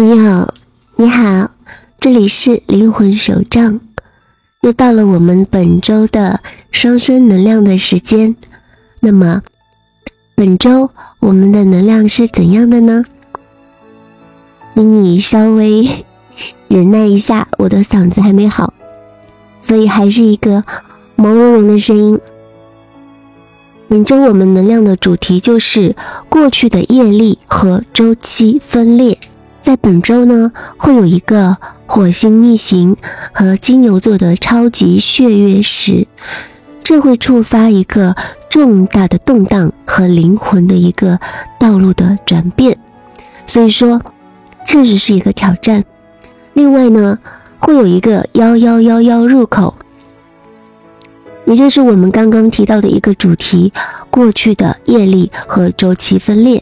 朋友，你好，这里是灵魂手账，又到了我们本周的双生能量的时间。那么，本周我们的能量是怎样的呢？请你稍微忍耐一下，我的嗓子还没好，所以还是一个毛茸茸的声音。本周我们能量的主题就是过去的业力和周期分裂。在本周呢，会有一个火星逆行和金牛座的超级血月食，这会触发一个重大的动荡和灵魂的一个道路的转变，所以说确实是一个挑战。另外呢，会有一个幺幺幺幺入口，也就是我们刚刚提到的一个主题：过去的业力和周期分裂。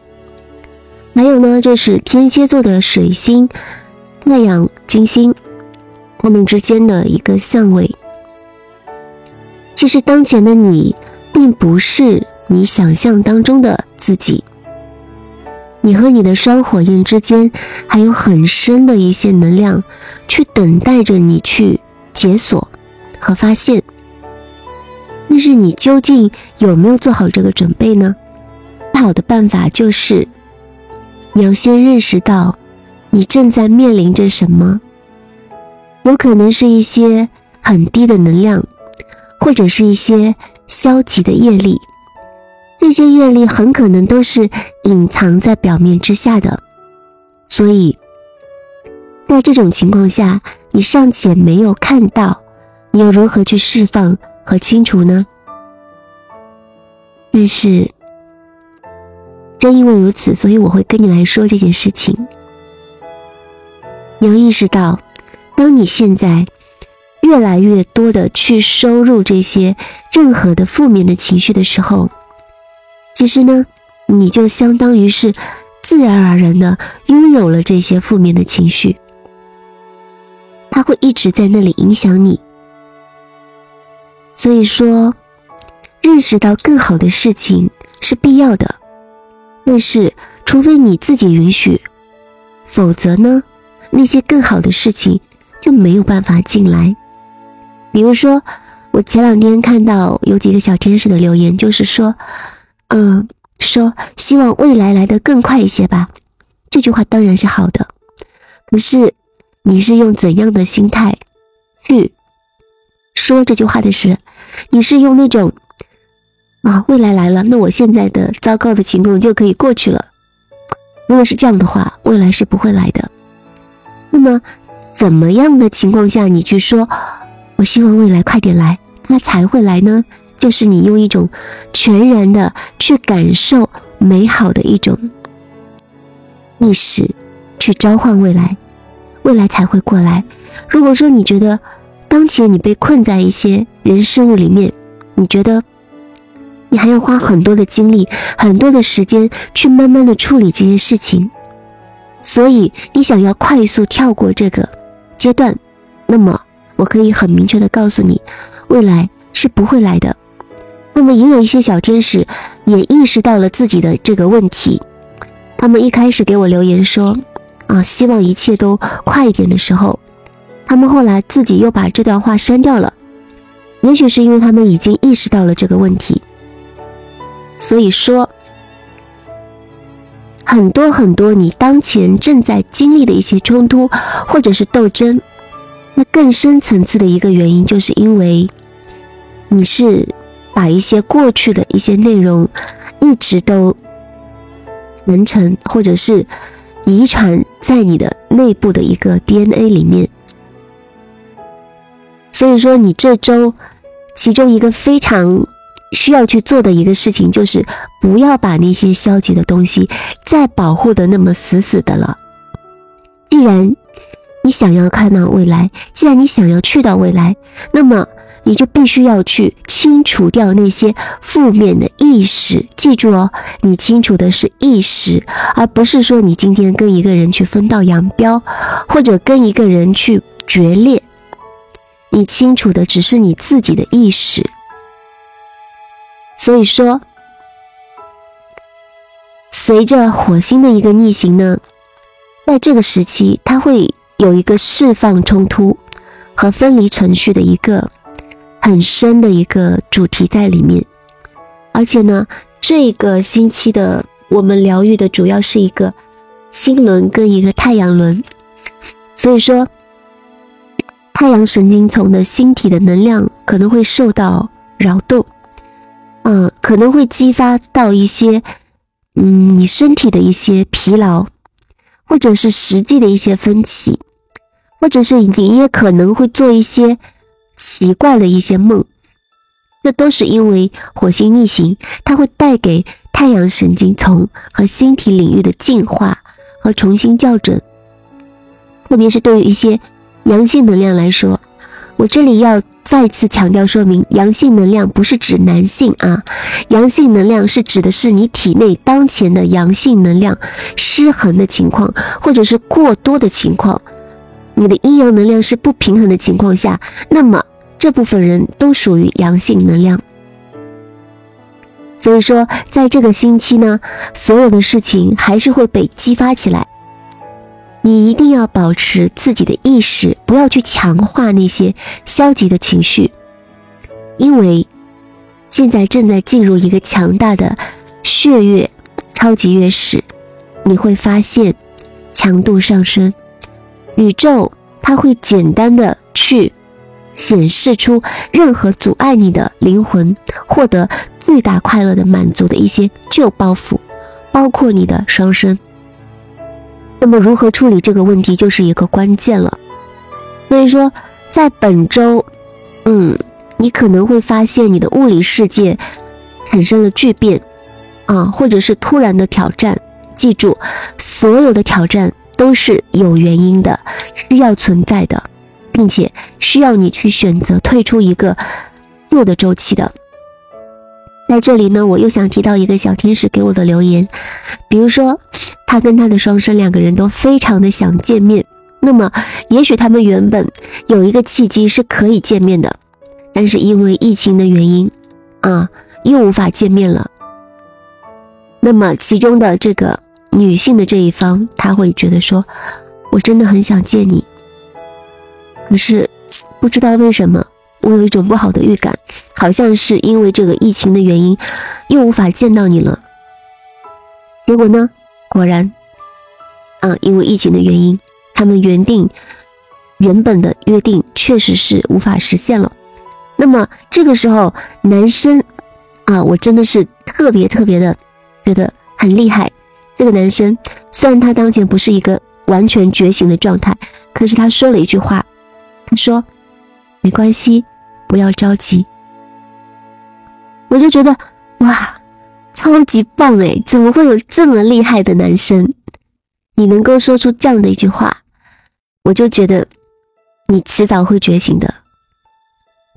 还有呢，就是天蝎座的水星、太阳、金星，他们之间的一个相位。其实当前的你，并不是你想象当中的自己。你和你的双火焰之间，还有很深的一些能量，去等待着你去解锁和发现。但是你究竟有没有做好这个准备呢？最好的办法就是。你要先认识到，你正在面临着什么，有可能是一些很低的能量，或者是一些消极的业力。这些业力很可能都是隐藏在表面之下的，所以，在这种情况下，你尚且没有看到，你又如何去释放和清除呢？但是。正因为如此，所以我会跟你来说这件事情。你要意识到，当你现在越来越多的去收入这些任何的负面的情绪的时候，其实呢，你就相当于是自然而然的拥有了这些负面的情绪，它会一直在那里影响你。所以说，认识到更好的事情是必要的。但是，除非你自己允许，否则呢，那些更好的事情就没有办法进来。比如说，我前两天看到有几个小天使的留言，就是说，嗯，说希望未来来得更快一些吧。这句话当然是好的，可是你是用怎样的心态去说这句话的是？你是用那种？啊，未来来了，那我现在的糟糕的情况就可以过去了。如果是这样的话，未来是不会来的。那么，怎么样的情况下你去说，我希望未来快点来，它才会来呢？就是你用一种全然的去感受美好的一种意识去召唤未来，未来才会过来。如果说你觉得当前你被困在一些人事物里面，你觉得。你还要花很多的精力、很多的时间去慢慢的处理这些事情，所以你想要快速跳过这个阶段，那么我可以很明确的告诉你，未来是不会来的。那么也有一些小天使也意识到了自己的这个问题，他们一开始给我留言说，啊，希望一切都快一点的时候，他们后来自己又把这段话删掉了，也许是因为他们已经意识到了这个问题。所以说，很多很多你当前正在经历的一些冲突或者是斗争，那更深层次的一个原因，就是因为你是把一些过去的一些内容一直都完成，或者是遗传在你的内部的一个 DNA 里面。所以说，你这周其中一个非常。需要去做的一个事情就是，不要把那些消极的东西再保护的那么死死的了。既然你想要看到未来，既然你想要去到未来，那么你就必须要去清除掉那些负面的意识。记住哦，你清除的是意识，而不是说你今天跟一个人去分道扬镳，或者跟一个人去决裂。你清楚的只是你自己的意识。所以说，随着火星的一个逆行呢，在这个时期，它会有一个释放冲突和分离程序的一个很深的一个主题在里面。而且呢，这个星期的我们疗愈的主要是一个星轮跟一个太阳轮，所以说太阳神经丛的星体的能量可能会受到扰动，可能会激发到一些嗯你身体的一些疲劳。或者是实际的一些分歧，或者是你也可能会做一些奇怪的一些梦，那都是因为火星逆行，它会带给太阳神经丛和星体领域的进化和重新校准。特别是对于一些阳性能量来说，我这里要。再次强调说明，阳性能量不是指男性啊，阳性能量是指的是你体内当前的阳性能量失衡的情况，或者是过多的情况，你的阴阳能量是不平衡的情况下，那么这部分人都属于阳性能量。所以说，在这个星期呢，所有的事情还是会被激发起来。你一定要保持自己的意识，不要去强化那些消极的情绪，因为现在正在进入一个强大的血月超级月食，你会发现强度上升，宇宙它会简单的去显示出任何阻碍你的灵魂获得最大快乐的满足的一些旧包袱，包括你的双生。那么如何处理这个问题就是一个关键了。所以说，在本周，嗯，你可能会发现你的物理世界产生了巨变，啊，或者是突然的挑战。记住，所有的挑战都是有原因的，需要存在的，并且需要你去选择退出一个旧的周期的。在这里呢，我又想提到一个小天使给我的留言，比如说。他跟他的双生两个人都非常的想见面，那么也许他们原本有一个契机是可以见面的，但是因为疫情的原因，啊，又无法见面了。那么其中的这个女性的这一方，她会觉得说，我真的很想见你，可是不知道为什么，我有一种不好的预感，好像是因为这个疫情的原因，又无法见到你了。结果呢？果然，嗯，因为疫情的原因，他们原定原本的约定确实是无法实现了。那么这个时候，男生啊，我真的是特别特别的觉得很厉害。这个男生虽然他当前不是一个完全觉醒的状态，可是他说了一句话，他说：“没关系，不要着急。”我就觉得哇。超级棒哎！怎么会有这么厉害的男生？你能够说出这样的一句话，我就觉得你迟早会觉醒的。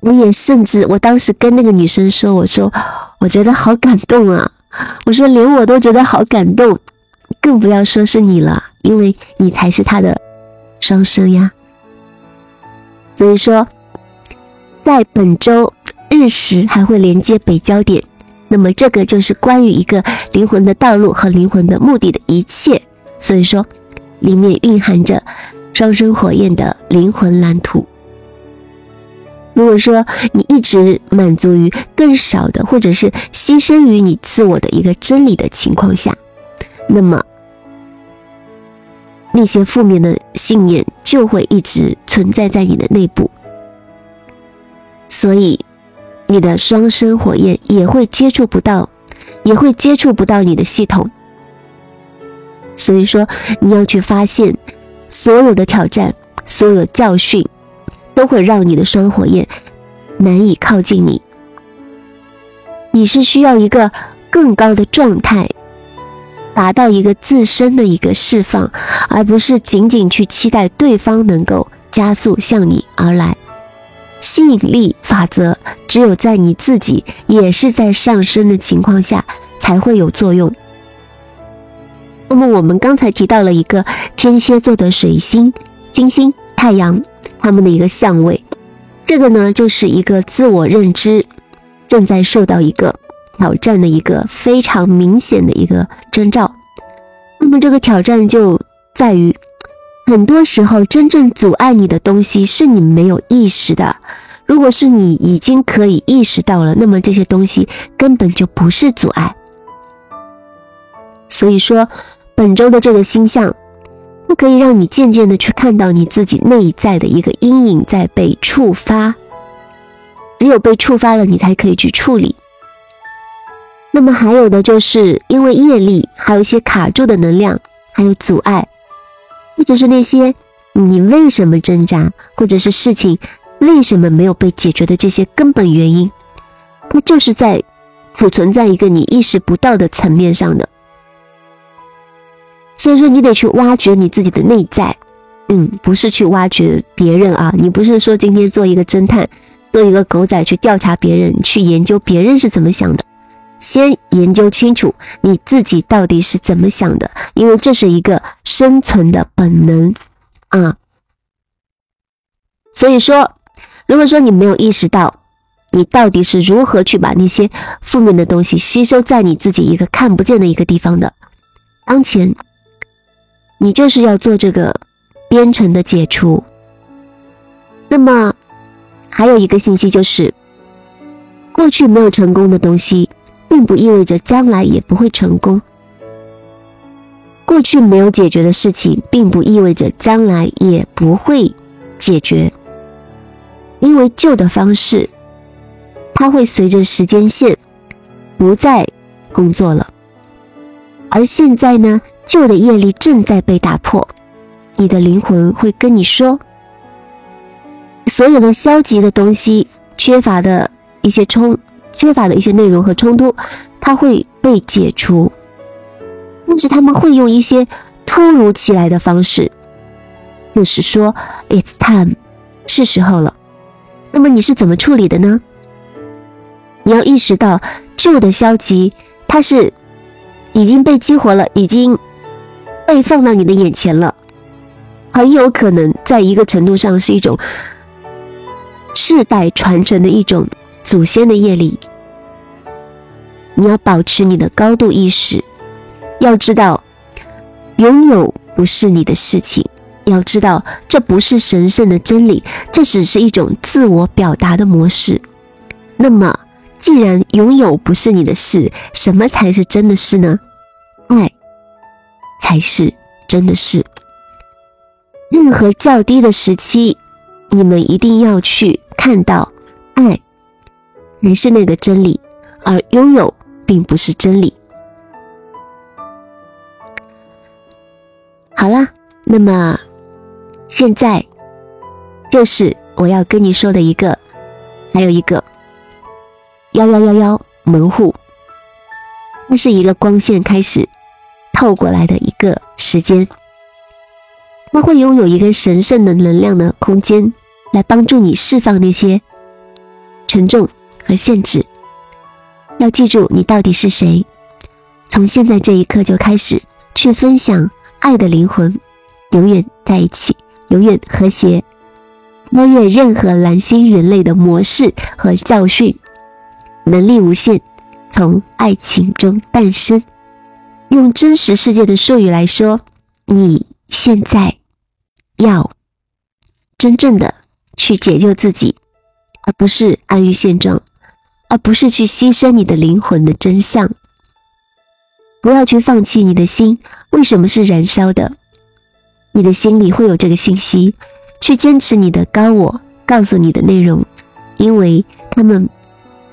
我也甚至，我当时跟那个女生说：“我说，我觉得好感动啊！我说，连我都觉得好感动，更不要说是你了，因为你才是他的双生呀。”所以说，在本周日食还会连接北焦点。那么这个就是关于一个灵魂的道路和灵魂的目的的一切，所以说里面蕴含着双生火焰的灵魂蓝图。如果说你一直满足于更少的，或者是牺牲于你自我的一个真理的情况下，那么那些负面的信念就会一直存在在你的内部，所以。你的双生火焰也会接触不到，也会接触不到你的系统。所以说，你要去发现，所有的挑战，所有的教训，都会让你的双火焰难以靠近你。你是需要一个更高的状态，达到一个自身的一个释放，而不是仅仅去期待对方能够加速向你而来。吸引力法则只有在你自己也是在上升的情况下才会有作用。那么我们刚才提到了一个天蝎座的水星、金星、太阳，他们的一个相位，这个呢就是一个自我认知正在受到一个挑战的一个非常明显的一个征兆。那么这个挑战就在于，很多时候真正阻碍你的东西是你没有意识的。如果是你已经可以意识到了，那么这些东西根本就不是阻碍。所以说，本周的这个星象，它可以让你渐渐的去看到你自己内在的一个阴影在被触发。只有被触发了，你才可以去处理。那么还有的就是因为业力，还有一些卡住的能量，还有阻碍，或者是那些你为什么挣扎，或者是事情为什么没有被解决的这些根本原因，它就是在储存在一个你意识不到的层面上的。所以说，你得去挖掘你自己的内在，嗯，不是去挖掘别人啊，你不是说今天做一个侦探，做一个狗仔去调查别人，去研究别人是怎么想的。先研究清楚你自己到底是怎么想的，因为这是一个生存的本能啊。所以说，如果说你没有意识到你到底是如何去把那些负面的东西吸收在你自己一个看不见的一个地方的，当前你就是要做这个编程的解除。那么还有一个信息就是，过去没有成功的东西。并不意味着将来也不会成功。过去没有解决的事情，并不意味着将来也不会解决。因为旧的方式，它会随着时间线不再工作了。而现在呢，旧的业力正在被打破。你的灵魂会跟你说，所有的消极的东西，缺乏的一些冲。缺乏的一些内容和冲突，它会被解除，但是他们会用一些突如其来的方式，就是说，it's time，是时候了。那么你是怎么处理的呢？你要意识到旧的消极，它是已经被激活了，已经被放到你的眼前了，很有可能在一个程度上是一种世代传承的一种。祖先的业力，你要保持你的高度意识，要知道，拥有不是你的事情，要知道这不是神圣的真理，这只是一种自我表达的模式。那么，既然拥有不是你的事，什么才是真的事呢？爱才是真的事。任何较低的时期，你们一定要去看到爱。你是那个真理，而拥有并不是真理。好了，那么现在就是我要跟你说的一个，还有一个幺幺幺幺门户，那是一个光线开始透过来的一个时间，它会拥有一个神圣的能量的空间，来帮助你释放那些沉重。和限制，要记住你到底是谁。从现在这一刻就开始去分享爱的灵魂，永远在一起，永远和谐，超越任何蓝星人类的模式和教训，能力无限，从爱情中诞生。用真实世界的术语来说，你现在要真正的去解救自己，而不是安于现状。而不是去牺牲你的灵魂的真相，不要去放弃你的心。为什么是燃烧的？你的心里会有这个信息，去坚持你的高我告诉你的内容，因为他们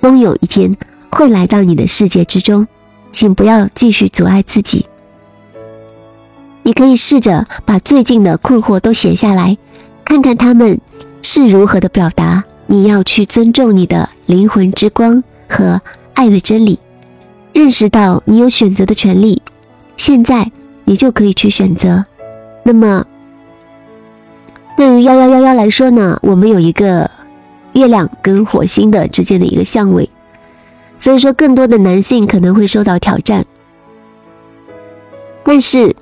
终有一天会来到你的世界之中。请不要继续阻碍自己。你可以试着把最近的困惑都写下来，看看他们是如何的表达。你要去尊重你的灵魂之光和爱的真理，认识到你有选择的权利。现在你就可以去选择。那么，对于幺幺幺幺来说呢？我们有一个月亮跟火星的之间的一个相位，所以说更多的男性可能会受到挑战。但是，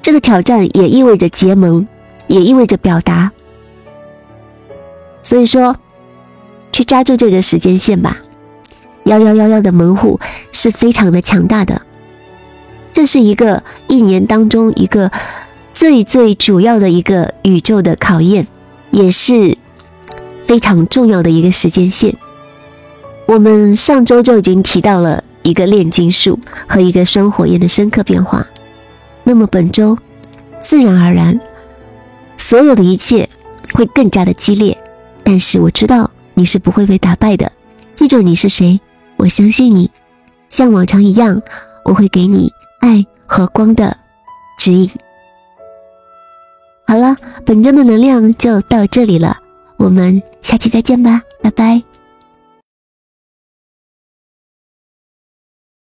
这个挑战也意味着结盟，也意味着表达。所以说，去抓住这个时间线吧。幺幺幺幺的门户是非常的强大的，这是一个一年当中一个最最主要的一个宇宙的考验，也是非常重要的一个时间线。我们上周就已经提到了一个炼金术和一个双火焰的深刻变化，那么本周自然而然，所有的一切会更加的激烈。但是我知道你是不会被打败的，记住你是谁，我相信你，像往常一样，我会给你爱和光的指引。好了，本周的能量就到这里了，我们下期再见吧，拜拜。